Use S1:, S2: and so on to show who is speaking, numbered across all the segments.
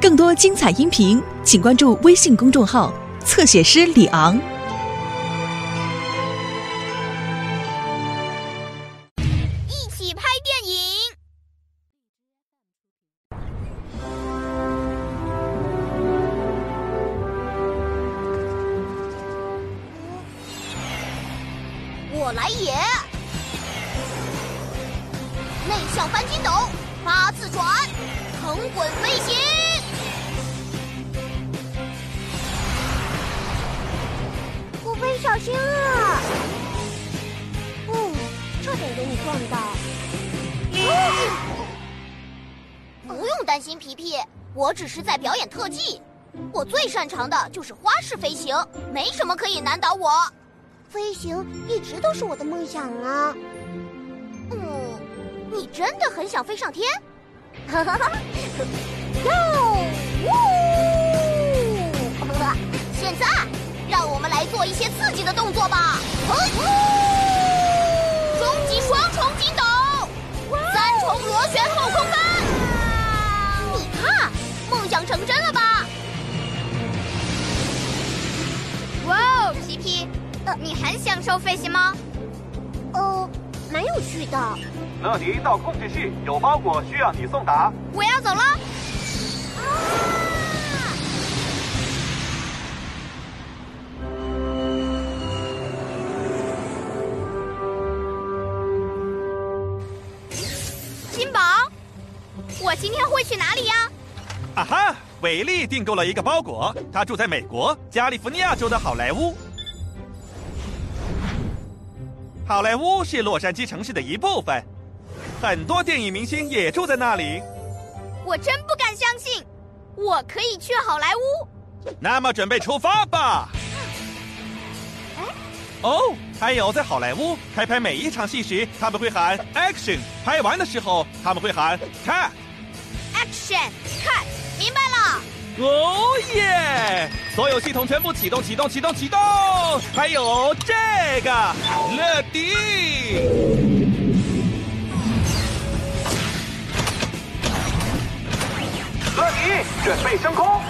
S1: 更多精彩音频，请关注微信公众号“侧写师李昂”。
S2: 一起拍电影。我来也。内向翻筋斗，八字转，横滚飞行。
S3: 不飞小心啊！嗯，差点给你撞到。
S2: 不用担心，皮皮，我只是在表演特技。我最擅长的就是花式飞行，没什么可以难倒我。
S3: 飞行一直都是我的梦想啊！
S2: 嗯，你真的很想飞上天？
S3: 哈哈哈！哟，呜！
S2: 现在，让我们来做一些刺激的动作吧！终极双重筋斗，三重螺旋后空翻。你看，梦想成真了吧？
S4: 哇哦，皮皮，呃，你很享受飞行吗？
S3: 哦，蛮有趣的。
S5: 乐迪到控制室，有包裹需要你送达。
S4: 我要走了。金宝，我今天会去哪里呀？
S5: 啊哈，伟丽订购了一个包裹，他住在美国加利福尼亚州的好莱坞。好莱坞是洛杉矶城市的一部分，很多电影明星也住在那里。
S4: 我真不敢相信，我可以去好莱坞。
S5: 那么准备出发吧。哦，还有在好莱坞开拍每一场戏时，他们会喊 action；拍完的时候，他们会喊 cut。
S4: Action cut，明白了。
S5: 哦耶！所有系统全部启动，启动，启动，启动！还有这个乐迪。乐迪，准备升空。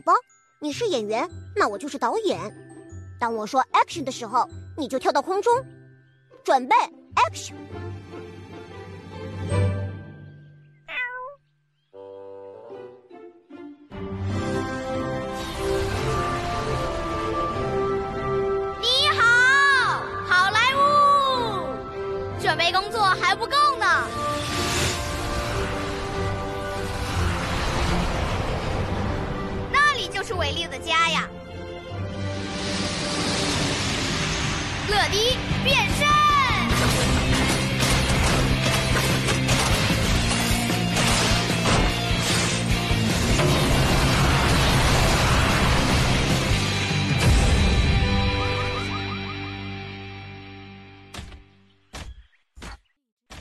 S4: 好
S3: 吧，你是演员，那我就是导演。当我说 action 的时候，你就跳到空中，准备 action。
S4: 迪变身。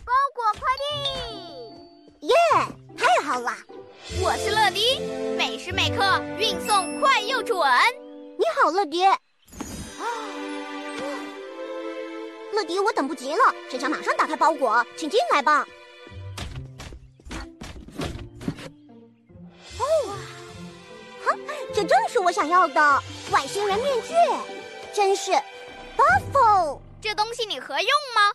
S3: 包裹快递，耶，太好了！
S4: 我是乐迪，每时每刻运送快又准。
S3: 你好，乐迪。乐迪，我等不及了，只想马上打开包裹，请进来吧。哦，哈，这正是我想要的外星人面具，真是 buffalo。
S4: 这东西你合用吗？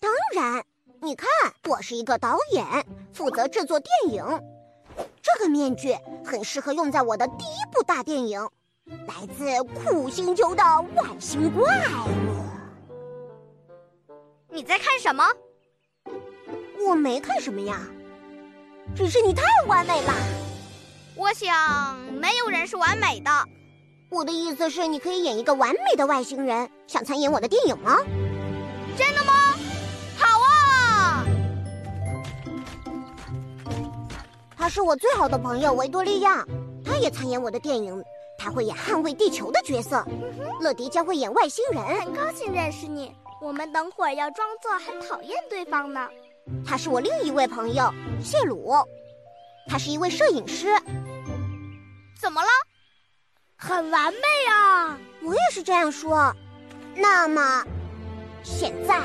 S3: 当然，你看，我是一个导演，负责制作电影。这个面具很适合用在我的第一部大电影，来自苦星球的外星怪物。
S4: 你在看什么？
S3: 我没看什么呀，只是你太完美了。
S4: 我想没有人是完美的。
S3: 我的意思是，你可以演一个完美的外星人。想参演我的电影吗？
S4: 真的吗？好啊！
S3: 他是我最好的朋友维多利亚，他他也参演我的电影，他会演捍卫地球的角色。乐迪将会演外星人，
S6: 很高兴认识你。我们等会儿要装作很讨厌对方呢。
S3: 他是我另一位朋友谢鲁，他是一位摄影师。
S4: 怎么了？
S6: 很完美啊！
S3: 我也是这样说。那么，现在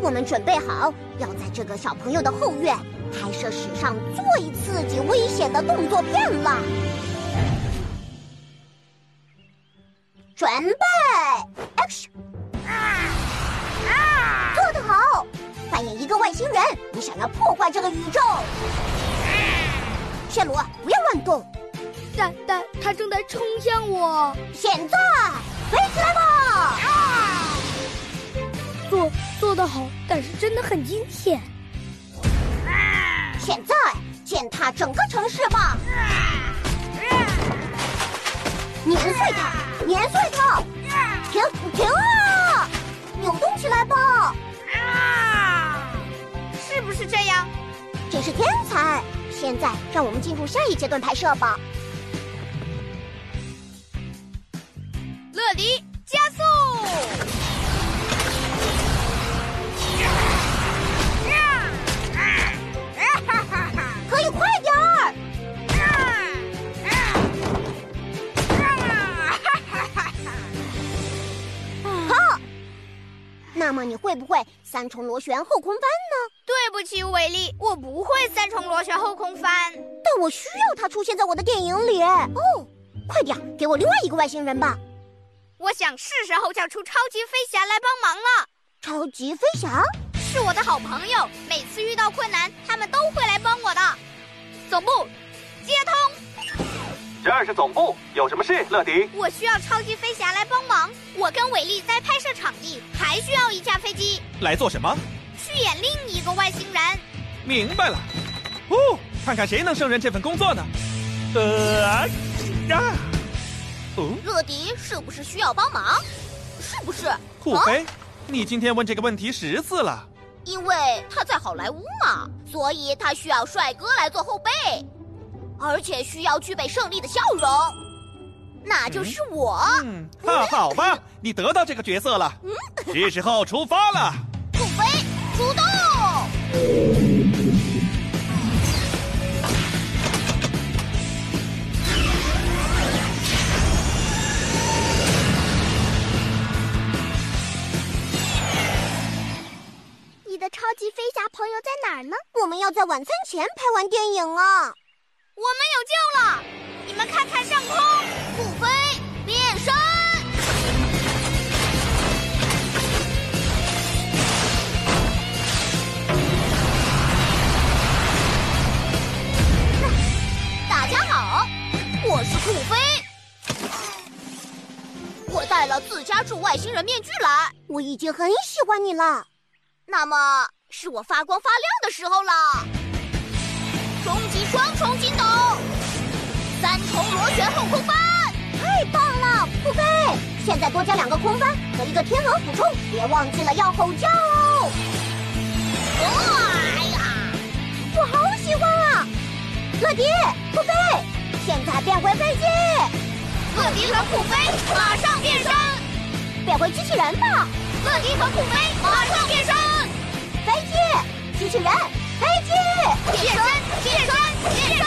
S3: 我们准备好要在这个小朋友的后院拍摄史上最刺激、危险的动作片了。准备想要破坏这个宇宙。谢鲁，不要乱动。
S6: 但但他正在冲向我。
S3: 现在飞起来吧！
S6: 做做得好，但是真的很惊险。
S3: 现在践踏整个城市吧！碾碎它，碾碎它！停停啊！扭动起来吧！真是天才！现在让我们进入下一阶段拍摄吧。
S4: 乐迪，加速！
S3: 可以快点儿！好，那么你会不会三重螺旋后空翻呢？
S4: 对不起，伟丽，我不会三重螺旋后空翻。
S3: 但我需要它出现在我的电影里。哦，快点，给我另外一个外星人吧！
S4: 我想是时候叫出超级飞侠来帮忙了。
S3: 超级飞侠
S4: 是我的好朋友，每次遇到困难，他们都会来帮我的。总部，接通。
S5: 这儿是总部，有什么事，乐迪？
S4: 我需要超级飞侠来帮忙。我跟伟丽在拍摄场地，还需要一架飞机
S5: 来做什么？
S4: 去演另一个外星人。
S5: 明白了。哦，看看谁能胜任这份工作呢？呃啊！哦，
S4: 乐迪是不是需要帮忙？是不是？
S5: 酷飞，你今天问这个问题十次了。
S4: 因为他在好莱坞嘛，所以他需要帅哥来做后背，而且需要具备胜利的笑容，那就是我。
S5: 嗯，那好吧，你得到这个角色了。嗯是时候出发了。
S4: 酷飞，出动！
S6: 你的超级飞侠朋友在哪儿呢？
S3: 我们要在晚餐前拍完电影啊！
S4: 我们有救了！你们看看上空，酷飞了自家铸外星人面具来，
S3: 我已经很喜欢你了。
S4: 那么是我发光发亮的时候了。终极双重筋斗，三重螺旋后空翻，
S3: 太棒了，酷飞！现在多加两个空翻和一个天鹅俯冲，别忘记了要吼叫哦！
S4: 哎呀，
S3: 我好喜欢啊！乐迪，酷飞，现在变回飞机！
S4: 乐迪和酷飞马上变身，
S3: 变回机器人吧！
S4: 乐迪和酷飞马上变身，
S3: 飞机，机器人，飞机，
S4: 变身，变身，变身！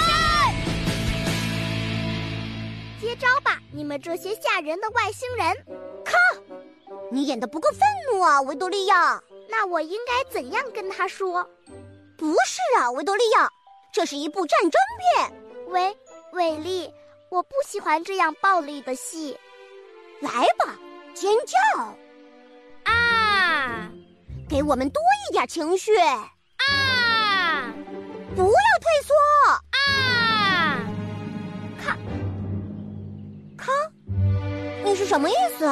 S6: 接招吧，你们这些吓人的外星人！
S3: 靠！你演的不够愤怒啊，维多利亚。
S6: 那我应该怎样跟他说？
S3: 不是啊，维多利亚，这是一部战争片。
S6: 喂，伟丽，我不喜欢这样暴力的戏。
S3: 来吧，尖叫！
S6: 啊！
S3: 给我们多一点情绪！
S6: 啊！
S3: 不要退缩！
S6: 啊！
S3: 咔咔，你是什么意思？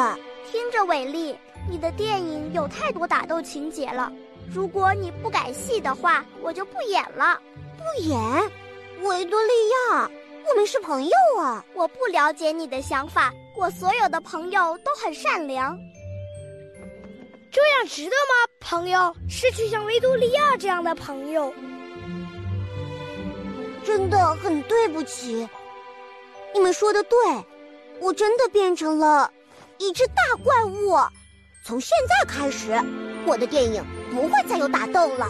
S6: 听着，伟丽，你的电影有太多打斗情节了。如果你不改戏的话，我就不演了。
S3: 不演？维多利亚，我们是朋友啊！
S6: 我不了解你的想法，我所有的朋友都很善良。这样值得吗？朋友，失去像维多利亚这样的朋友，
S3: 真的很对不起。你们说的对，我真的变成了一只大怪物。从现在开始，我的电影不会再有打斗了。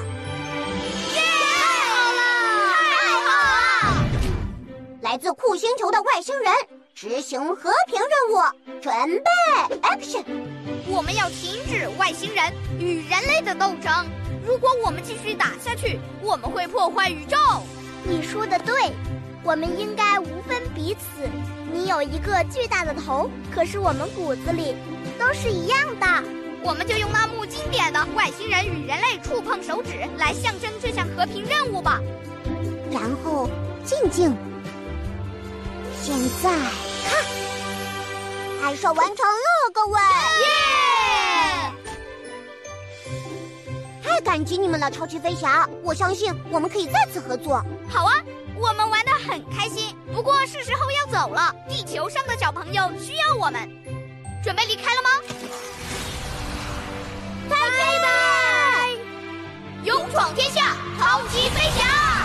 S3: 来自酷星球的外星人执行和平任务，准备，action！
S4: 我们要停止外星人与人类的斗争。如果我们继续打下去，我们会破坏宇宙。
S6: 你说的对，我们应该无分彼此。你有一个巨大的头，可是我们骨子里都是一样的。
S4: 我们就用那幕经典的外星人与人类触碰手指来象征这项和平任务吧。
S3: 然后静静。现在看，拍摄完成了，各位。耶太感激你们了，超级飞侠！我相信我们可以再次合作。
S4: 好啊，我们玩的很开心。不过是时候要走了，地球上的小朋友需要我们。准备离开了吗？
S2: 拜拜！勇闯天下，超级飞侠。